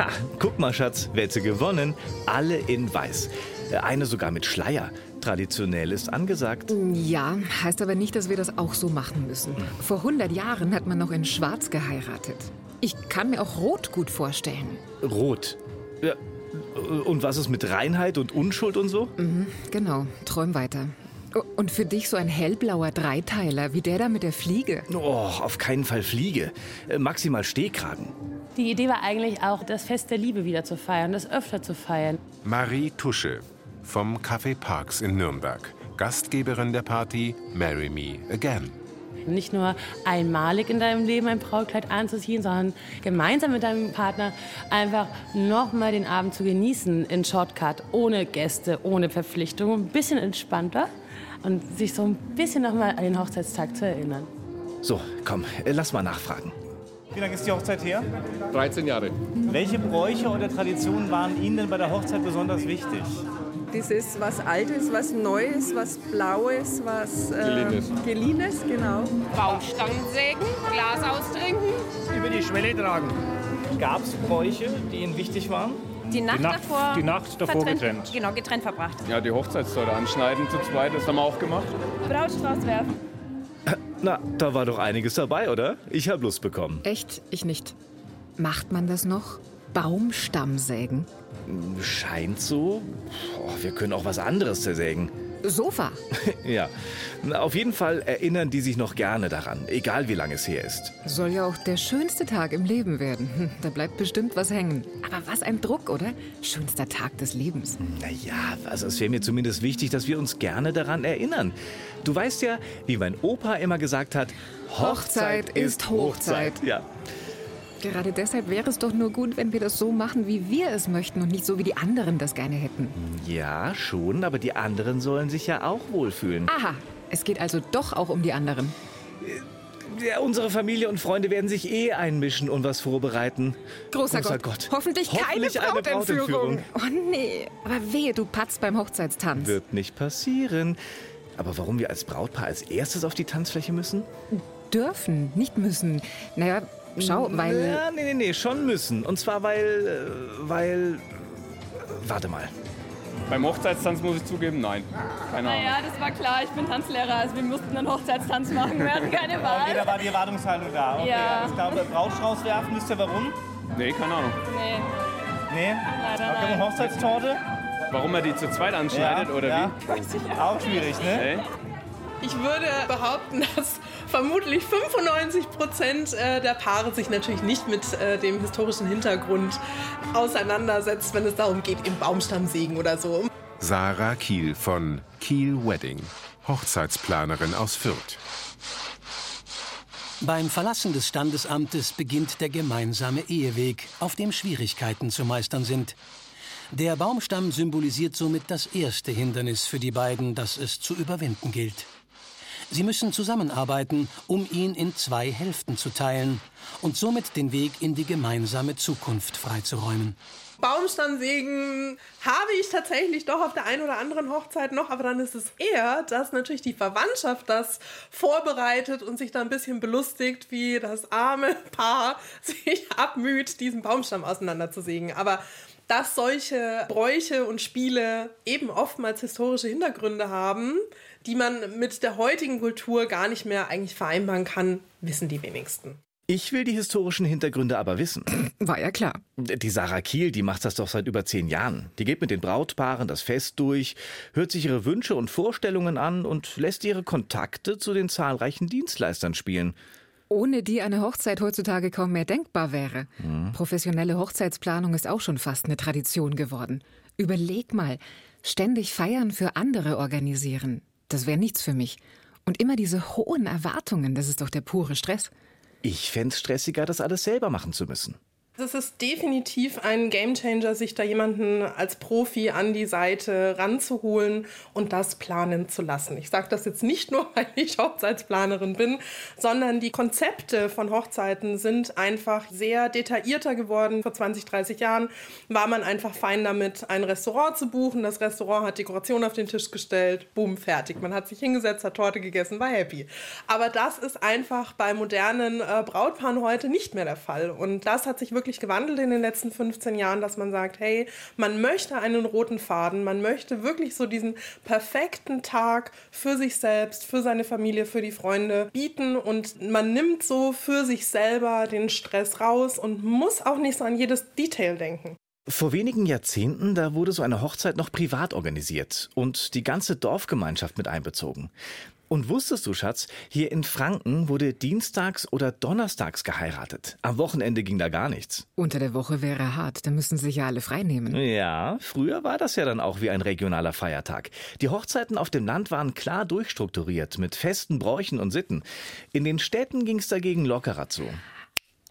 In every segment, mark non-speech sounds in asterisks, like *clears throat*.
Ha, guck mal, Schatz, Wette gewonnen. Alle in weiß. Äh, Eine sogar mit Schleier. Traditionell ist angesagt. Ja, heißt aber nicht, dass wir das auch so machen müssen. Vor 100 Jahren hat man noch in Schwarz geheiratet. Ich kann mir auch Rot gut vorstellen. Rot. Ja. Und was ist mit Reinheit und Unschuld und so? Genau, träum weiter. Und für dich so ein hellblauer Dreiteiler, wie der da mit der Fliege. Oh, auf keinen Fall Fliege. Äh, Maximal Stehkragen. Die Idee war eigentlich auch, das Fest der Liebe wieder zu feiern, das öfter zu feiern. Marie Tusche vom Café Parks in Nürnberg. Gastgeberin der Party Marry Me Again. Nicht nur einmalig in deinem Leben ein Brautkleid anzuziehen, sondern gemeinsam mit deinem Partner einfach nochmal den Abend zu genießen in Shortcut, ohne Gäste, ohne Verpflichtung, ein bisschen entspannter und sich so ein bisschen nochmal an den Hochzeitstag zu erinnern. So, komm, äh, lass mal nachfragen. Wie lange ist die Hochzeit her? 13 Jahre. Welche Bräuche oder Traditionen waren Ihnen denn bei der Hochzeit besonders wichtig? Das ist was Altes, was Neues, was Blaues, was äh, Geliehenes. Geliehenes, genau. Baumstangen sägen, Glas austrinken. Über die Schwelle tragen. Gab es Bräuche, die Ihnen wichtig waren? Die Nacht, Nacht- davor, die Nacht davor getrennt. Genau, getrennt verbracht. Ja, die Hochzeitstorte anschneiden zu zweit, das haben wir auch gemacht. Brautstrauß werfen. Na, da war doch einiges dabei, oder? Ich hab Lust bekommen. Echt? Ich nicht. Macht man das noch? Baumstammsägen? Scheint so. Oh, wir können auch was anderes zersägen. Sofa? *laughs* Ja. Auf jeden Fall erinnern die sich noch gerne daran, egal wie lange es her ist. Soll ja auch der schönste Tag im Leben werden. Hm, Da bleibt bestimmt was hängen. Aber was ein Druck, oder? Schönster Tag des Lebens. Naja, also es wäre mir zumindest wichtig, dass wir uns gerne daran erinnern. Du weißt ja, wie mein Opa immer gesagt hat, Hochzeit ist Hochzeit. Ja. Gerade deshalb wäre es doch nur gut, wenn wir das so machen, wie wir es möchten und nicht so, wie die anderen das gerne hätten. Ja, schon, aber die anderen sollen sich ja auch wohlfühlen. Aha, es geht also doch auch um die anderen. Ja, unsere Familie und Freunde werden sich eh einmischen und was vorbereiten. Großer, Großer Gott. Gott. Hoffentlich, Hoffentlich keine eine Brautentführung. Brautentführung. Oh nee, aber wehe, du patzt beim Hochzeitstanz. Wird nicht passieren. Aber warum wir als Brautpaar als erstes auf die Tanzfläche müssen? Dürfen, nicht müssen. Naja, schau, weil... Ja, nee, nee, nee, schon müssen. Und zwar weil, äh, weil... Warte mal. Beim Hochzeitstanz muss ich zugeben, nein. Keine Ahnung. Naja, das war klar. Ich bin Tanzlehrer, also wir mussten einen Hochzeitstanz machen. Wir hatten keine *laughs* Okay, Wahl. da war die Erwartungshaltung da. Okay, Ja. Ich glaube, Brautstrauß werfen, wisst ihr warum? Nee, keine Ahnung. Nee, Nee? leider Okay, nein. Hochzeitstorte? Warum er die zu zweit anschneidet oder ja. wie? Auch schwierig, ne? Hey? Ich würde behaupten, dass vermutlich 95 Prozent äh, der Paare sich natürlich nicht mit äh, dem historischen Hintergrund auseinandersetzt, wenn es darum geht, im Baumstammsägen oder so. Sarah Kiel von Kiel Wedding. Hochzeitsplanerin aus Fürth. Beim Verlassen des Standesamtes beginnt der gemeinsame Eheweg, auf dem Schwierigkeiten zu meistern sind. Der Baumstamm symbolisiert somit das erste Hindernis für die beiden, das es zu überwinden gilt. Sie müssen zusammenarbeiten, um ihn in zwei Hälften zu teilen und somit den Weg in die gemeinsame Zukunft freizuräumen. Baumstammsägen habe ich tatsächlich doch auf der einen oder anderen Hochzeit noch, aber dann ist es eher, dass natürlich die Verwandtschaft das vorbereitet und sich da ein bisschen belustigt, wie das arme Paar *laughs* sich abmüht, diesen Baumstamm auseinanderzusägen. Aber dass solche Bräuche und Spiele eben oftmals historische Hintergründe haben, die man mit der heutigen Kultur gar nicht mehr eigentlich vereinbaren kann, wissen die wenigsten. Ich will die historischen Hintergründe aber wissen. *clears throat* War ja klar. Die Sarah Kiel, die macht das doch seit über zehn Jahren. Die geht mit den Brautpaaren das Fest durch, hört sich ihre Wünsche und Vorstellungen an und lässt ihre Kontakte zu den zahlreichen Dienstleistern spielen. Ohne die eine Hochzeit heutzutage kaum mehr denkbar wäre. Professionelle Hochzeitsplanung ist auch schon fast eine Tradition geworden. Überleg mal, ständig Feiern für andere organisieren. Das wäre nichts für mich. Und immer diese hohen Erwartungen, das ist doch der pure Stress. Ich fänd's stressiger, das alles selber machen zu müssen. Es ist definitiv ein Gamechanger, sich da jemanden als Profi an die Seite ranzuholen und das planen zu lassen. Ich sage das jetzt nicht nur, *laughs* weil ich Hochzeitsplanerin bin, sondern die Konzepte von Hochzeiten sind einfach sehr detaillierter geworden. Vor 20, 30 Jahren war man einfach fein damit, ein Restaurant zu buchen. Das Restaurant hat Dekoration auf den Tisch gestellt, boom, fertig. Man hat sich hingesetzt, hat Torte gegessen, war happy. Aber das ist einfach bei modernen äh, Brautpaaren heute nicht mehr der Fall. Und das hat sich wirklich wirklich gewandelt in den letzten 15 Jahren, dass man sagt, hey, man möchte einen roten Faden, man möchte wirklich so diesen perfekten Tag für sich selbst, für seine Familie, für die Freunde bieten und man nimmt so für sich selber den Stress raus und muss auch nicht so an jedes Detail denken. Vor wenigen Jahrzehnten, da wurde so eine Hochzeit noch privat organisiert und die ganze Dorfgemeinschaft mit einbezogen. Und wusstest du, Schatz, hier in Franken wurde dienstags oder donnerstags geheiratet. Am Wochenende ging da gar nichts. Unter der Woche wäre hart, da müssen sich ja alle freinehmen. Ja, früher war das ja dann auch wie ein regionaler Feiertag. Die Hochzeiten auf dem Land waren klar durchstrukturiert mit festen Bräuchen und Sitten. In den Städten ging es dagegen lockerer zu.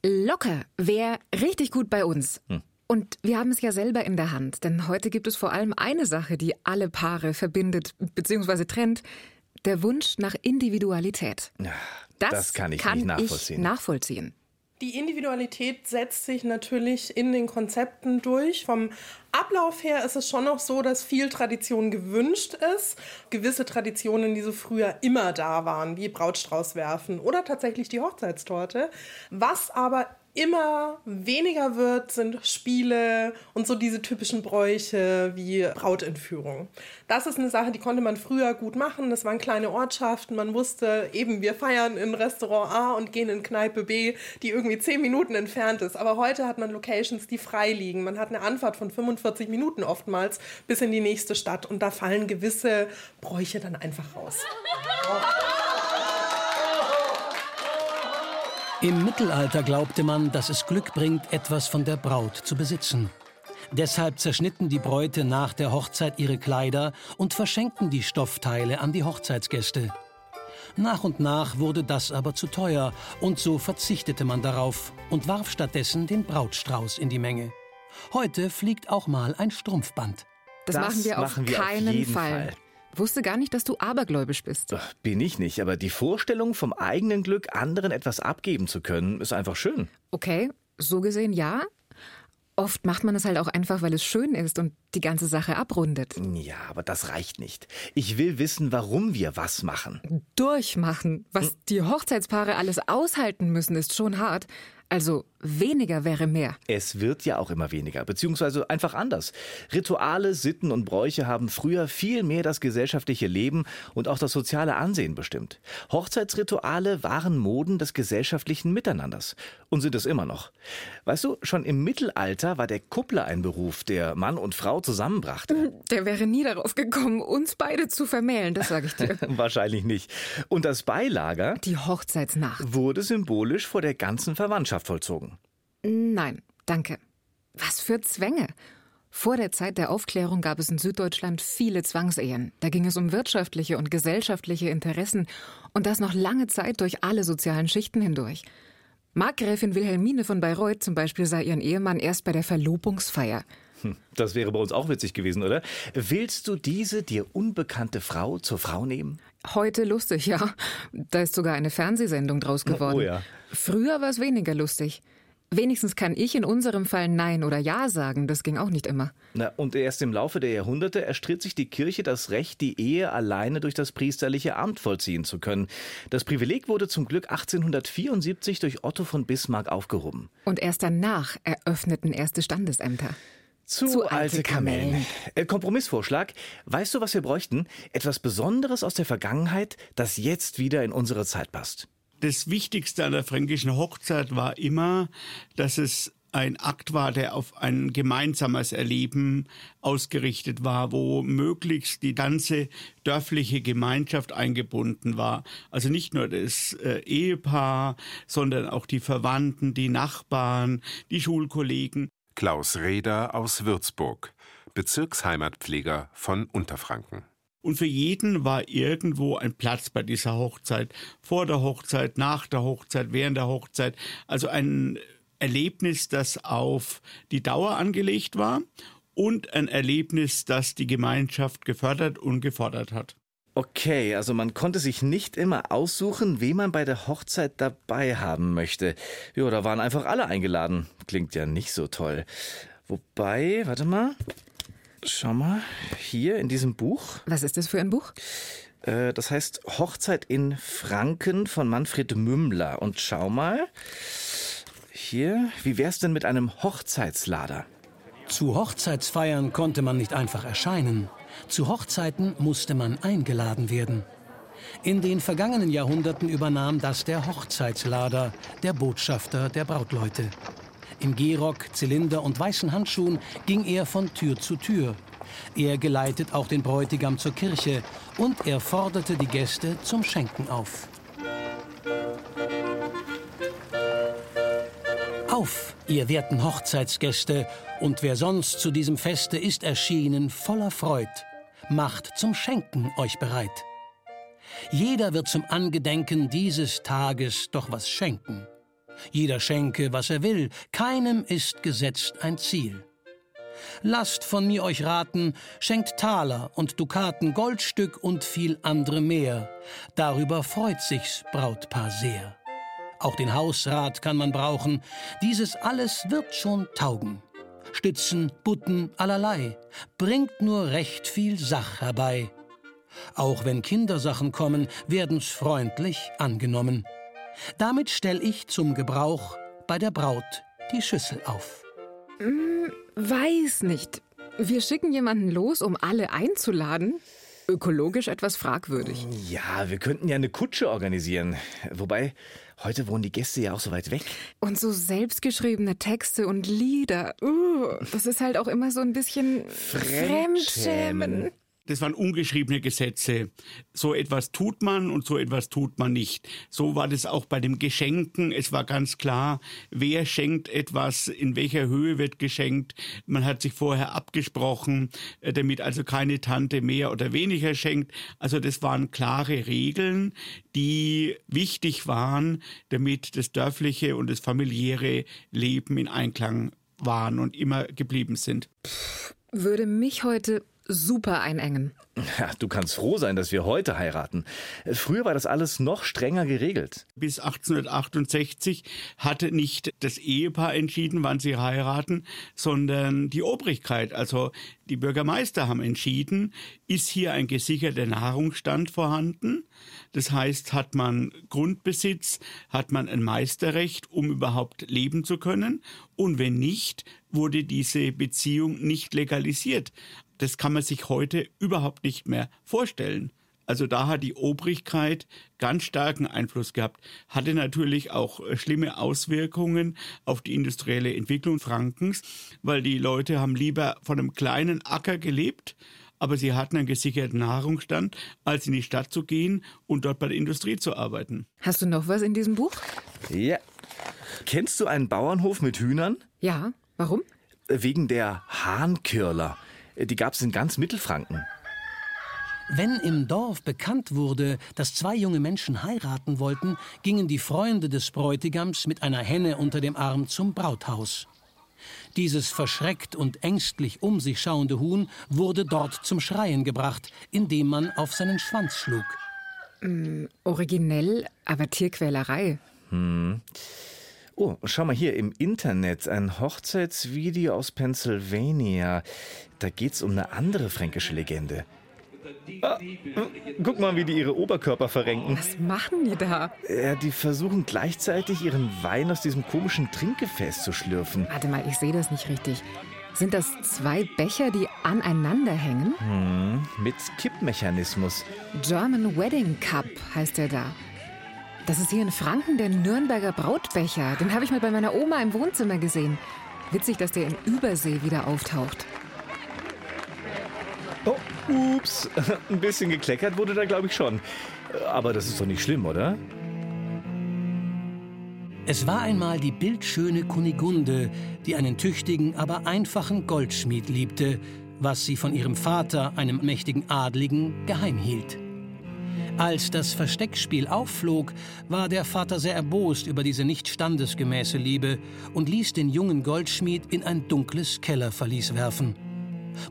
Locker wäre richtig gut bei uns. Hm. Und wir haben es ja selber in der Hand, denn heute gibt es vor allem eine Sache, die alle Paare verbindet bzw. trennt, der Wunsch nach Individualität. Das, das kann ich kann nicht nachvollziehen. Ich nachvollziehen. Die Individualität setzt sich natürlich in den Konzepten durch. Vom Ablauf her ist es schon noch so, dass viel Tradition gewünscht ist. Gewisse Traditionen, die so früher immer da waren, wie Brautstrauß werfen oder tatsächlich die Hochzeitstorte. Was aber immer weniger wird, sind Spiele und so diese typischen Bräuche wie Brautentführung. Das ist eine Sache, die konnte man früher gut machen. Das waren kleine Ortschaften. Man wusste eben, wir feiern in Restaurant A und gehen in Kneipe B, die irgendwie zehn Minuten entfernt ist. Aber heute hat man Locations, die frei liegen. Man hat eine Anfahrt von 45 Minuten oftmals bis in die nächste Stadt und da fallen gewisse Bräuche dann einfach raus. *laughs* Im Mittelalter glaubte man, dass es Glück bringt, etwas von der Braut zu besitzen. Deshalb zerschnitten die Bräute nach der Hochzeit ihre Kleider und verschenkten die Stoffteile an die Hochzeitsgäste. Nach und nach wurde das aber zu teuer und so verzichtete man darauf und warf stattdessen den Brautstrauß in die Menge. Heute fliegt auch mal ein Strumpfband. Das, das machen wir auf machen wir keinen auf Fall. Fall. Wusste gar nicht, dass du abergläubisch bist. Bin ich nicht, aber die Vorstellung, vom eigenen Glück anderen etwas abgeben zu können, ist einfach schön. Okay, so gesehen ja. Oft macht man es halt auch einfach, weil es schön ist und die ganze Sache abrundet. Ja, aber das reicht nicht. Ich will wissen, warum wir was machen. Durchmachen. Was hm. die Hochzeitspaare alles aushalten müssen, ist schon hart. Also weniger wäre mehr. Es wird ja auch immer weniger, beziehungsweise einfach anders. Rituale, Sitten und Bräuche haben früher viel mehr das gesellschaftliche Leben und auch das soziale Ansehen bestimmt. Hochzeitsrituale waren Moden des gesellschaftlichen Miteinanders und sind es immer noch. Weißt du, schon im Mittelalter war der Kuppler ein Beruf, der Mann und Frau zusammenbrachte. *laughs* Der wäre nie darauf gekommen, uns beide zu vermählen, das sage ich dir. *laughs* Wahrscheinlich nicht. Und das Beilager, die Hochzeitsnacht, wurde symbolisch vor der ganzen Verwandtschaft vollzogen. Nein, danke. Was für Zwänge. Vor der Zeit der Aufklärung gab es in Süddeutschland viele Zwangsehen. Da ging es um wirtschaftliche und gesellschaftliche Interessen und das noch lange Zeit durch alle sozialen Schichten hindurch. Markgräfin Wilhelmine von Bayreuth zum Beispiel sah ihren Ehemann erst bei der Verlobungsfeier. Hm, das wäre bei uns auch witzig gewesen, oder? Willst du diese dir unbekannte Frau zur Frau nehmen? Heute lustig, ja. Da ist sogar eine Fernsehsendung draus geworden. Oh ja. Früher war es weniger lustig. Wenigstens kann ich in unserem Fall Nein oder Ja sagen. Das ging auch nicht immer. Na, und erst im Laufe der Jahrhunderte erstritt sich die Kirche das Recht, die Ehe alleine durch das priesterliche Amt vollziehen zu können. Das Privileg wurde zum Glück 1874 durch Otto von Bismarck aufgehoben. Und erst danach eröffneten erste Standesämter. Zu, Zu alte, alte Kamellen. Kamellen. Äh, Kompromissvorschlag. Weißt du, was wir bräuchten? Etwas Besonderes aus der Vergangenheit, das jetzt wieder in unsere Zeit passt das Wichtigste an der fränkischen Hochzeit war immer, dass es ein Akt war, der auf ein gemeinsames Erleben ausgerichtet war, wo möglichst die ganze dörfliche Gemeinschaft eingebunden war. Also nicht nur das äh, Ehepaar, sondern auch die Verwandten, die Nachbarn, die Schulkollegen. Klaus Reder aus Würzburg, Bezirksheimatpfleger von Unterfranken. Und für jeden war irgendwo ein Platz bei dieser Hochzeit. Vor der Hochzeit, nach der Hochzeit, während der Hochzeit. Also ein Erlebnis, das auf die Dauer angelegt war und ein Erlebnis, das die Gemeinschaft gefördert und gefordert hat. Okay, also man konnte sich nicht immer aussuchen, wen man bei der Hochzeit dabei haben möchte. Ja, da waren einfach alle eingeladen. Klingt ja nicht so toll. Wobei, warte mal. Schau mal, hier in diesem Buch. Was ist das für ein Buch? Äh, das heißt Hochzeit in Franken von Manfred Mümmler. Und schau mal, hier. Wie wär's denn mit einem Hochzeitslader? Zu Hochzeitsfeiern konnte man nicht einfach erscheinen. Zu Hochzeiten musste man eingeladen werden. In den vergangenen Jahrhunderten übernahm das der Hochzeitslader, der Botschafter der Brautleute. Im Gehrock, Zylinder und weißen Handschuhen ging er von Tür zu Tür. Er geleitet auch den Bräutigam zur Kirche und er forderte die Gäste zum Schenken auf. Auf, ihr werten Hochzeitsgäste, und wer sonst zu diesem Feste ist erschienen voller Freud, macht zum Schenken euch bereit. Jeder wird zum Angedenken dieses Tages doch was schenken. Jeder schenke, was er will, keinem ist gesetzt ein Ziel. Lasst von mir euch raten, schenkt Taler und Dukaten, Goldstück und viel andere mehr. Darüber freut sich's Brautpaar sehr. Auch den Hausrat kann man brauchen, dieses alles wird schon taugen. Stützen, Butten, allerlei, bringt nur recht viel Sach herbei. Auch wenn Kindersachen kommen, werden's freundlich angenommen. Damit stell ich zum Gebrauch bei der Braut die Schüssel auf. Hm, weiß nicht. Wir schicken jemanden los, um alle einzuladen? Ökologisch etwas fragwürdig. Ja, wir könnten ja eine Kutsche organisieren. Wobei, heute wohnen die Gäste ja auch so weit weg. Und so selbstgeschriebene Texte und Lieder. Uh, das ist halt auch immer so ein bisschen Fremdschämen. Fremdschämen. Das waren ungeschriebene Gesetze. So etwas tut man und so etwas tut man nicht. So war das auch bei dem Geschenken. Es war ganz klar, wer schenkt etwas, in welcher Höhe wird geschenkt. Man hat sich vorher abgesprochen, äh, damit also keine Tante mehr oder weniger schenkt. Also das waren klare Regeln, die wichtig waren, damit das dörfliche und das familiäre Leben in Einklang waren und immer geblieben sind. Würde mich heute super einengen. Ja, du kannst froh sein, dass wir heute heiraten. Früher war das alles noch strenger geregelt. Bis 1868 hatte nicht das Ehepaar entschieden, wann sie heiraten, sondern die Obrigkeit, also die Bürgermeister haben entschieden, ist hier ein gesicherter Nahrungsstand vorhanden. Das heißt, hat man Grundbesitz, hat man ein Meisterrecht, um überhaupt leben zu können. Und wenn nicht, wurde diese Beziehung nicht legalisiert. Das kann man sich heute überhaupt nicht mehr vorstellen. Also da hat die Obrigkeit ganz starken Einfluss gehabt, hatte natürlich auch äh, schlimme Auswirkungen auf die industrielle Entwicklung Frankens, weil die Leute haben lieber von einem kleinen Acker gelebt, aber sie hatten einen gesicherten Nahrungsstand, als in die Stadt zu gehen und dort bei der Industrie zu arbeiten. Hast du noch was in diesem Buch? Ja. Kennst du einen Bauernhof mit Hühnern? Ja. Warum? Wegen der Hahnkirler. Die gab's in ganz Mittelfranken. Wenn im Dorf bekannt wurde, dass zwei junge Menschen heiraten wollten, gingen die Freunde des Bräutigams mit einer Henne unter dem Arm zum Brauthaus. Dieses verschreckt und ängstlich um sich schauende Huhn wurde dort zum Schreien gebracht, indem man auf seinen Schwanz schlug. Mm, originell, aber Tierquälerei. Hm. Oh, schau mal hier im Internet ein Hochzeitsvideo aus Pennsylvania. Da geht's um eine andere fränkische Legende. Ah, guck mal, wie die ihre Oberkörper verrenken. Was machen die da? Ja, die versuchen gleichzeitig ihren Wein aus diesem komischen Trinkgefäß zu schlürfen. Warte mal, ich sehe das nicht richtig. Sind das zwei Becher, die aneinander hängen? Hm, mit Kippmechanismus. German Wedding Cup heißt der da. Das ist hier in Franken der Nürnberger Brautbecher. Den habe ich mal bei meiner Oma im Wohnzimmer gesehen. Witzig, dass der in Übersee wieder auftaucht. Oh, ups. *laughs* Ein bisschen gekleckert wurde da, glaube ich, schon. Aber das ist doch nicht schlimm, oder? Es war einmal die bildschöne Kunigunde, die einen tüchtigen, aber einfachen Goldschmied liebte, was sie von ihrem Vater, einem mächtigen Adligen, geheim hielt. Als das Versteckspiel aufflog, war der Vater sehr erbost über diese nicht standesgemäße Liebe und ließ den jungen Goldschmied in ein dunkles Kellerverlies werfen.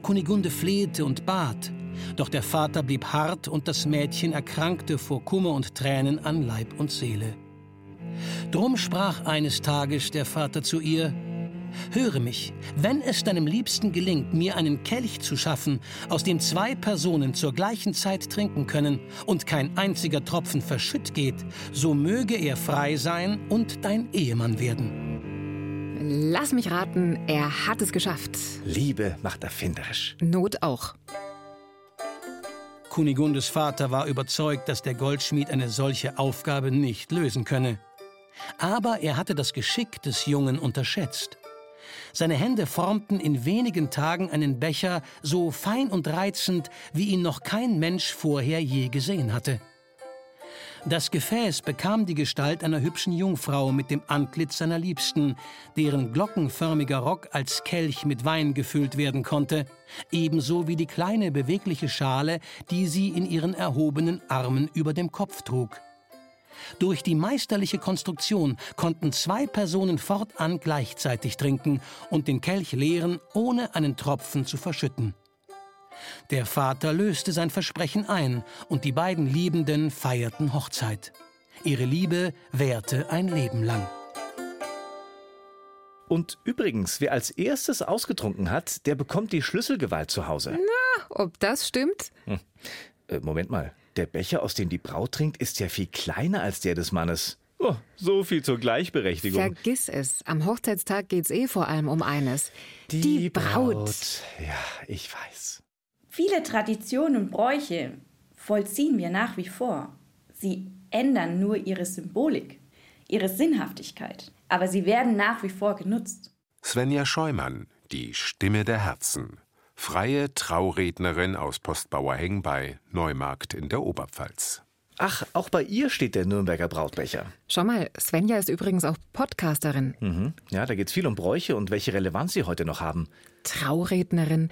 Kunigunde flehte und bat, doch der Vater blieb hart und das Mädchen erkrankte vor Kummer und Tränen an Leib und Seele. Drum sprach eines Tages der Vater zu ihr, Höre mich, wenn es deinem Liebsten gelingt, mir einen Kelch zu schaffen, aus dem zwei Personen zur gleichen Zeit trinken können und kein einziger Tropfen verschütt geht, so möge er frei sein und dein Ehemann werden. Lass mich raten, er hat es geschafft. Liebe macht erfinderisch. Not auch. Kunigundes Vater war überzeugt, dass der Goldschmied eine solche Aufgabe nicht lösen könne. Aber er hatte das Geschick des Jungen unterschätzt. Seine Hände formten in wenigen Tagen einen Becher so fein und reizend, wie ihn noch kein Mensch vorher je gesehen hatte. Das Gefäß bekam die Gestalt einer hübschen Jungfrau mit dem Antlitz seiner Liebsten, deren glockenförmiger Rock als Kelch mit Wein gefüllt werden konnte, ebenso wie die kleine bewegliche Schale, die sie in ihren erhobenen Armen über dem Kopf trug. Durch die meisterliche Konstruktion konnten zwei Personen fortan gleichzeitig trinken und den Kelch leeren, ohne einen Tropfen zu verschütten. Der Vater löste sein Versprechen ein und die beiden Liebenden feierten Hochzeit. Ihre Liebe währte ein Leben lang. Und übrigens, wer als erstes ausgetrunken hat, der bekommt die Schlüsselgewalt zu Hause. Na, ob das stimmt? Hm. Äh, Moment mal. Der Becher, aus dem die Braut trinkt, ist ja viel kleiner als der des Mannes. Oh, so viel zur Gleichberechtigung. Vergiss es. Am Hochzeitstag geht's eh vor allem um eines. Die, die Braut. Braut. Ja, ich weiß. Viele Traditionen und Bräuche vollziehen wir nach wie vor. Sie ändern nur ihre Symbolik, ihre Sinnhaftigkeit, aber sie werden nach wie vor genutzt. Svenja Scheumann, die Stimme der Herzen. Freie Traurednerin aus Postbauerheng bei Neumarkt in der Oberpfalz. Ach, auch bei ihr steht der Nürnberger Brautbecher. Schau mal, Svenja ist übrigens auch Podcasterin. Mhm. Ja, da geht es viel um Bräuche und welche Relevanz sie heute noch haben. Traurednerin.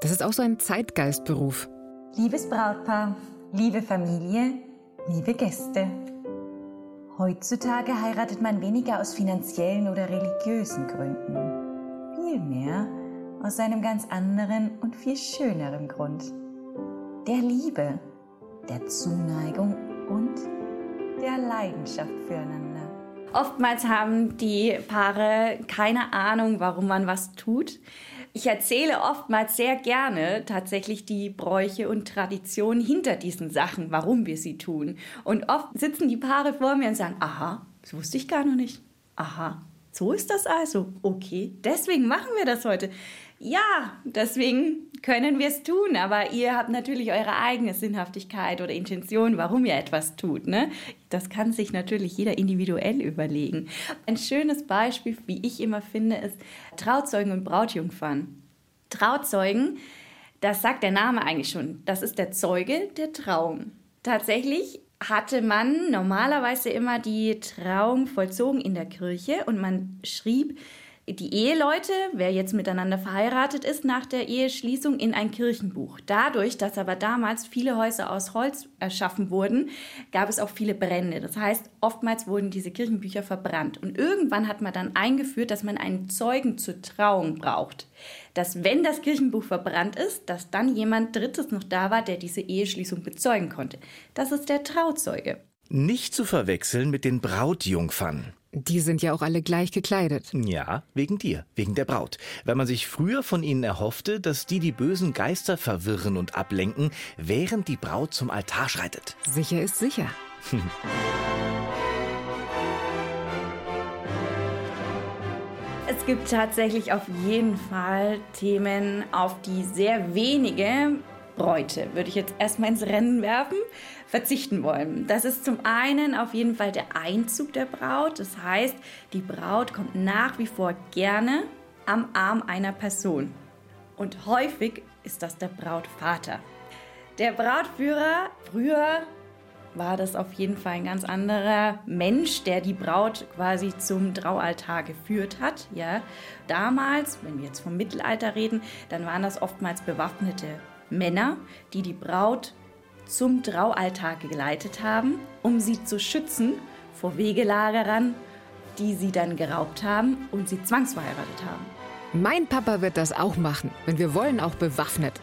Das ist auch so ein Zeitgeistberuf. Liebes Brautpaar, liebe Familie, liebe Gäste. Heutzutage heiratet man weniger aus finanziellen oder religiösen Gründen. Vielmehr aus einem ganz anderen und viel schöneren Grund. Der Liebe, der Zuneigung und der Leidenschaft füreinander. Oftmals haben die Paare keine Ahnung, warum man was tut. Ich erzähle oftmals sehr gerne tatsächlich die Bräuche und Traditionen hinter diesen Sachen, warum wir sie tun. Und oft sitzen die Paare vor mir und sagen, aha, das wusste ich gar noch nicht. Aha, so ist das also. Okay, deswegen machen wir das heute. Ja, deswegen können wir es tun, aber ihr habt natürlich eure eigene Sinnhaftigkeit oder Intention, warum ihr etwas tut. Ne? Das kann sich natürlich jeder individuell überlegen. Ein schönes Beispiel, wie ich immer finde, ist Trauzeugen und Brautjungfern. Trauzeugen, das sagt der Name eigentlich schon, das ist der Zeuge der Trauung. Tatsächlich hatte man normalerweise immer die Trauung vollzogen in der Kirche und man schrieb die Eheleute, wer jetzt miteinander verheiratet ist, nach der Eheschließung in ein Kirchenbuch. Dadurch, dass aber damals viele Häuser aus Holz erschaffen wurden, gab es auch viele Brände. Das heißt, oftmals wurden diese Kirchenbücher verbrannt. Und irgendwann hat man dann eingeführt, dass man einen Zeugen zur Trauung braucht. Dass wenn das Kirchenbuch verbrannt ist, dass dann jemand Drittes noch da war, der diese Eheschließung bezeugen konnte. Das ist der Trauzeuge. Nicht zu verwechseln mit den Brautjungfern. Die sind ja auch alle gleich gekleidet. Ja, wegen dir, wegen der Braut. Weil man sich früher von ihnen erhoffte, dass die die bösen Geister verwirren und ablenken, während die Braut zum Altar schreitet. Sicher ist sicher. *laughs* Es gibt tatsächlich auf jeden Fall Themen, auf die sehr wenige Bräute, würde ich jetzt erstmal ins Rennen werfen, verzichten wollen. Das ist zum einen auf jeden Fall der Einzug der Braut. Das heißt, die Braut kommt nach wie vor gerne am Arm einer Person. Und häufig ist das der Brautvater. Der Brautführer, früher war das auf jeden Fall ein ganz anderer Mensch, der die Braut quasi zum Traualtar geführt hat. Ja. Damals, wenn wir jetzt vom Mittelalter reden, dann waren das oftmals bewaffnete Männer, die die Braut zum Traualtar geleitet haben, um sie zu schützen vor Wegelagerern, die sie dann geraubt haben und sie zwangsverheiratet haben. Mein Papa wird das auch machen, wenn wir wollen, auch bewaffnet.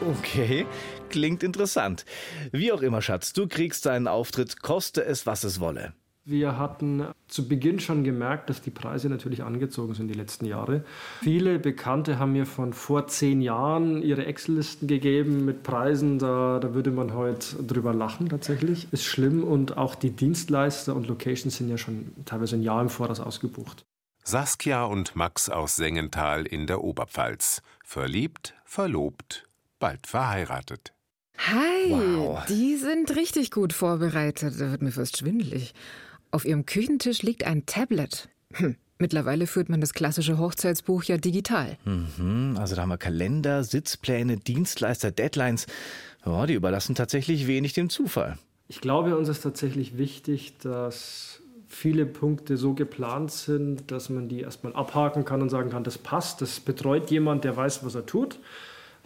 Okay, klingt interessant. Wie auch immer, Schatz, du kriegst deinen Auftritt, koste es, was es wolle. Wir hatten zu Beginn schon gemerkt, dass die Preise natürlich angezogen sind die letzten Jahre. Viele Bekannte haben mir von vor zehn Jahren ihre Excel-Listen gegeben mit Preisen, da, da würde man heute drüber lachen tatsächlich. Ist schlimm und auch die Dienstleister und Locations sind ja schon teilweise ein Jahr im Voraus ausgebucht. Saskia und Max aus Sengenthal in der Oberpfalz. Verliebt, verlobt, bald verheiratet. Hi, wow. die sind richtig gut vorbereitet. Da wird mir fast schwindelig. Auf ihrem Küchentisch liegt ein Tablet. Hm. Mittlerweile führt man das klassische Hochzeitsbuch ja digital. Mhm, also da haben wir Kalender, Sitzpläne, Dienstleister, Deadlines. Ja, die überlassen tatsächlich wenig dem Zufall. Ich glaube, uns ist tatsächlich wichtig, dass viele Punkte so geplant sind, dass man die erstmal abhaken kann und sagen kann, das passt, das betreut jemand, der weiß, was er tut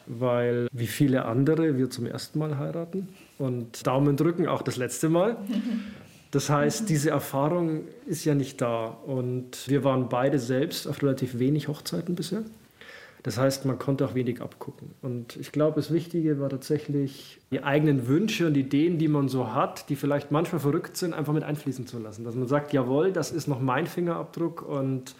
weil wie viele andere wir zum ersten Mal heiraten und Daumen drücken auch das letzte Mal. *laughs* Das heißt, diese Erfahrung ist ja nicht da und wir waren beide selbst auf relativ wenig Hochzeiten bisher. Das heißt, man konnte auch wenig abgucken. Und ich glaube, das Wichtige war tatsächlich, die eigenen Wünsche und Ideen, die man so hat, die vielleicht manchmal verrückt sind, einfach mit einfließen zu lassen. Dass man sagt, jawohl, das ist noch mein Fingerabdruck und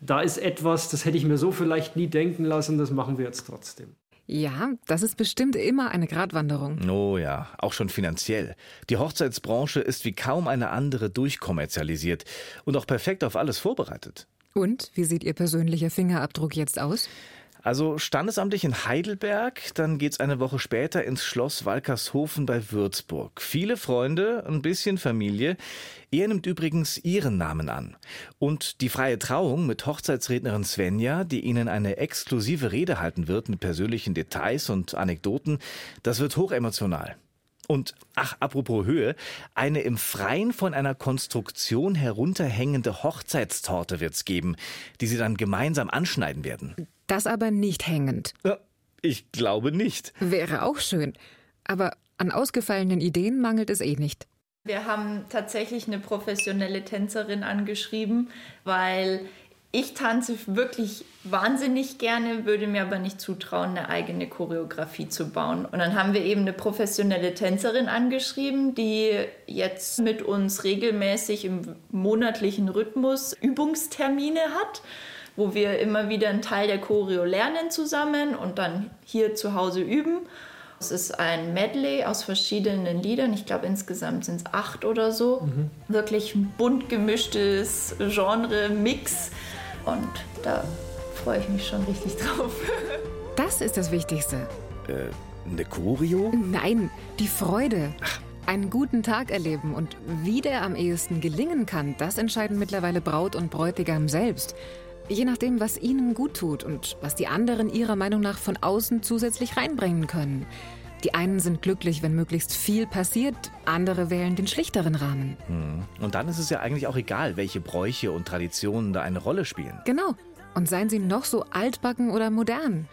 da ist etwas, das hätte ich mir so vielleicht nie denken lassen, das machen wir jetzt trotzdem. Ja, das ist bestimmt immer eine Gratwanderung. Oh ja, auch schon finanziell. Die Hochzeitsbranche ist wie kaum eine andere durchkommerzialisiert und auch perfekt auf alles vorbereitet. Und wie sieht Ihr persönlicher Fingerabdruck jetzt aus? Also standesamtlich in Heidelberg, dann geht's eine Woche später ins Schloss Walkershofen bei Würzburg. Viele Freunde, ein bisschen Familie. Er nimmt übrigens ihren Namen an. Und die freie Trauung mit Hochzeitsrednerin Svenja, die Ihnen eine exklusive Rede halten wird mit persönlichen Details und Anekdoten, das wird hochemotional. Und ach, apropos Höhe, eine im Freien von einer Konstruktion herunterhängende Hochzeitstorte wird's geben, die sie dann gemeinsam anschneiden werden. Das aber nicht hängend. Ja, ich glaube nicht. Wäre auch schön. Aber an ausgefallenen Ideen mangelt es eh nicht. Wir haben tatsächlich eine professionelle Tänzerin angeschrieben, weil ich tanze wirklich wahnsinnig gerne, würde mir aber nicht zutrauen, eine eigene Choreografie zu bauen. Und dann haben wir eben eine professionelle Tänzerin angeschrieben, die jetzt mit uns regelmäßig im monatlichen Rhythmus Übungstermine hat, wo wir immer wieder einen Teil der Choreo lernen zusammen und dann hier zu Hause üben. Es ist ein Medley aus verschiedenen Liedern. Ich glaube, insgesamt sind es acht oder so. Mhm. Wirklich ein bunt gemischtes Genre-Mix und da freue ich mich schon richtig *laughs* drauf. Das ist das Wichtigste. Äh, eine Choreo? Nein, die Freude. Einen guten Tag erleben und wie der am ehesten gelingen kann, das entscheiden mittlerweile Braut und Bräutigam selbst. Je nachdem, was ihnen gut tut und was die anderen ihrer Meinung nach von außen zusätzlich reinbringen können. Die einen sind glücklich, wenn möglichst viel passiert, andere wählen den schlichteren Rahmen. Hm. Und dann ist es ja eigentlich auch egal, welche Bräuche und Traditionen da eine Rolle spielen. Genau. Und seien sie noch so altbacken oder modern.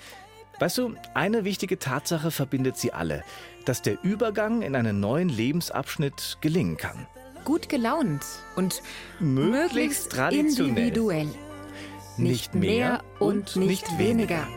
Weißt du, eine wichtige Tatsache verbindet sie alle, dass der Übergang in einen neuen Lebensabschnitt gelingen kann. Gut gelaunt und möglichst, möglichst traditionell. individuell. Nicht mehr und nicht weniger.